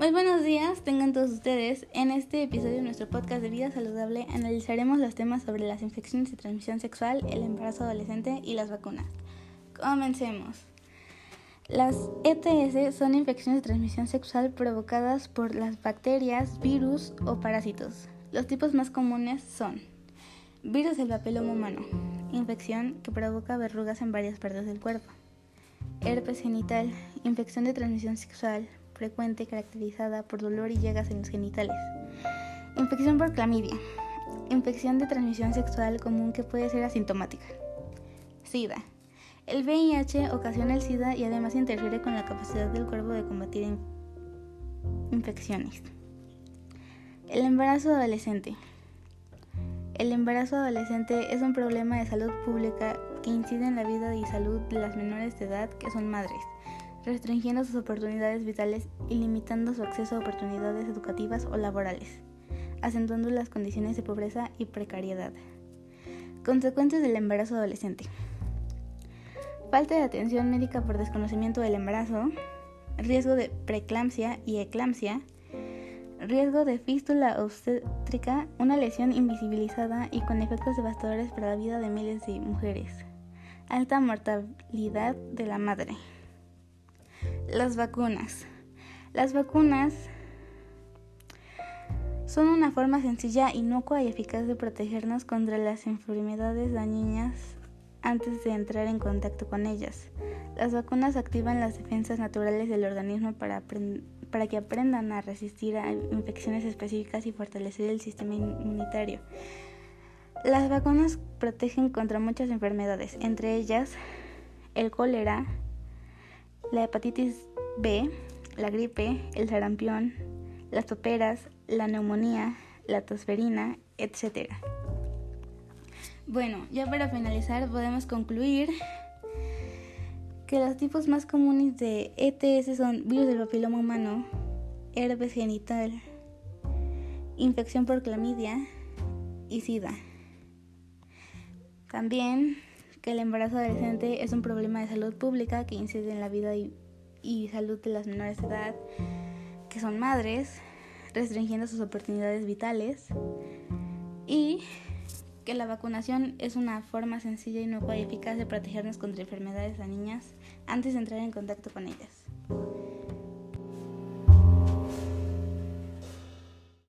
Muy buenos días, tengan todos ustedes. En este episodio de nuestro podcast de vida saludable analizaremos los temas sobre las infecciones de transmisión sexual, el embarazo adolescente y las vacunas. Comencemos. Las ETS son infecciones de transmisión sexual provocadas por las bacterias, virus o parásitos. Los tipos más comunes son virus del papiloma humano, infección que provoca verrugas en varias partes del cuerpo. Herpes genital, infección de transmisión sexual frecuente caracterizada por dolor y llegas en los genitales. Infección por clamidia, infección de transmisión sexual común que puede ser asintomática. SIDA. El VIH ocasiona el SIDA y además interfiere con la capacidad del cuerpo de combatir infecciones. El embarazo adolescente. El embarazo adolescente es un problema de salud pública que incide en la vida y salud de las menores de edad que son madres, restringiendo sus oportunidades vitales y limitando su acceso a oportunidades educativas o laborales, acentuando las condiciones de pobreza y precariedad. Consecuencias del embarazo adolescente. Falta de atención médica por desconocimiento del embarazo, riesgo de preeclampsia y eclampsia, riesgo de fístula obstétrica, una lesión invisibilizada y con efectos devastadores para la vida de miles de mujeres. Alta mortalidad de la madre. Las vacunas. Las vacunas son una forma sencilla, inocua y eficaz de protegernos contra las enfermedades dañinas antes de entrar en contacto con ellas. Las vacunas activan las defensas naturales del organismo para para que aprendan a resistir a infecciones específicas y fortalecer el sistema inmunitario. Las vacunas protegen contra muchas enfermedades, entre ellas el cólera, la hepatitis B, la gripe, el sarampión, las toperas, la neumonía, la tosferina, etc. Bueno, ya para finalizar podemos concluir que los tipos más comunes de ETS son virus del papiloma humano, herpes genital, infección por clamidia y SIDA. También que el embarazo adolescente es un problema de salud pública que incide en la vida y, salud de las menores de edad que son madres, restringiendo sus oportunidades vitales y que la vacunación es una forma sencilla, y y eficaz de protegernos contra enfermedades a niñas antes de entrar en contacto con ellas.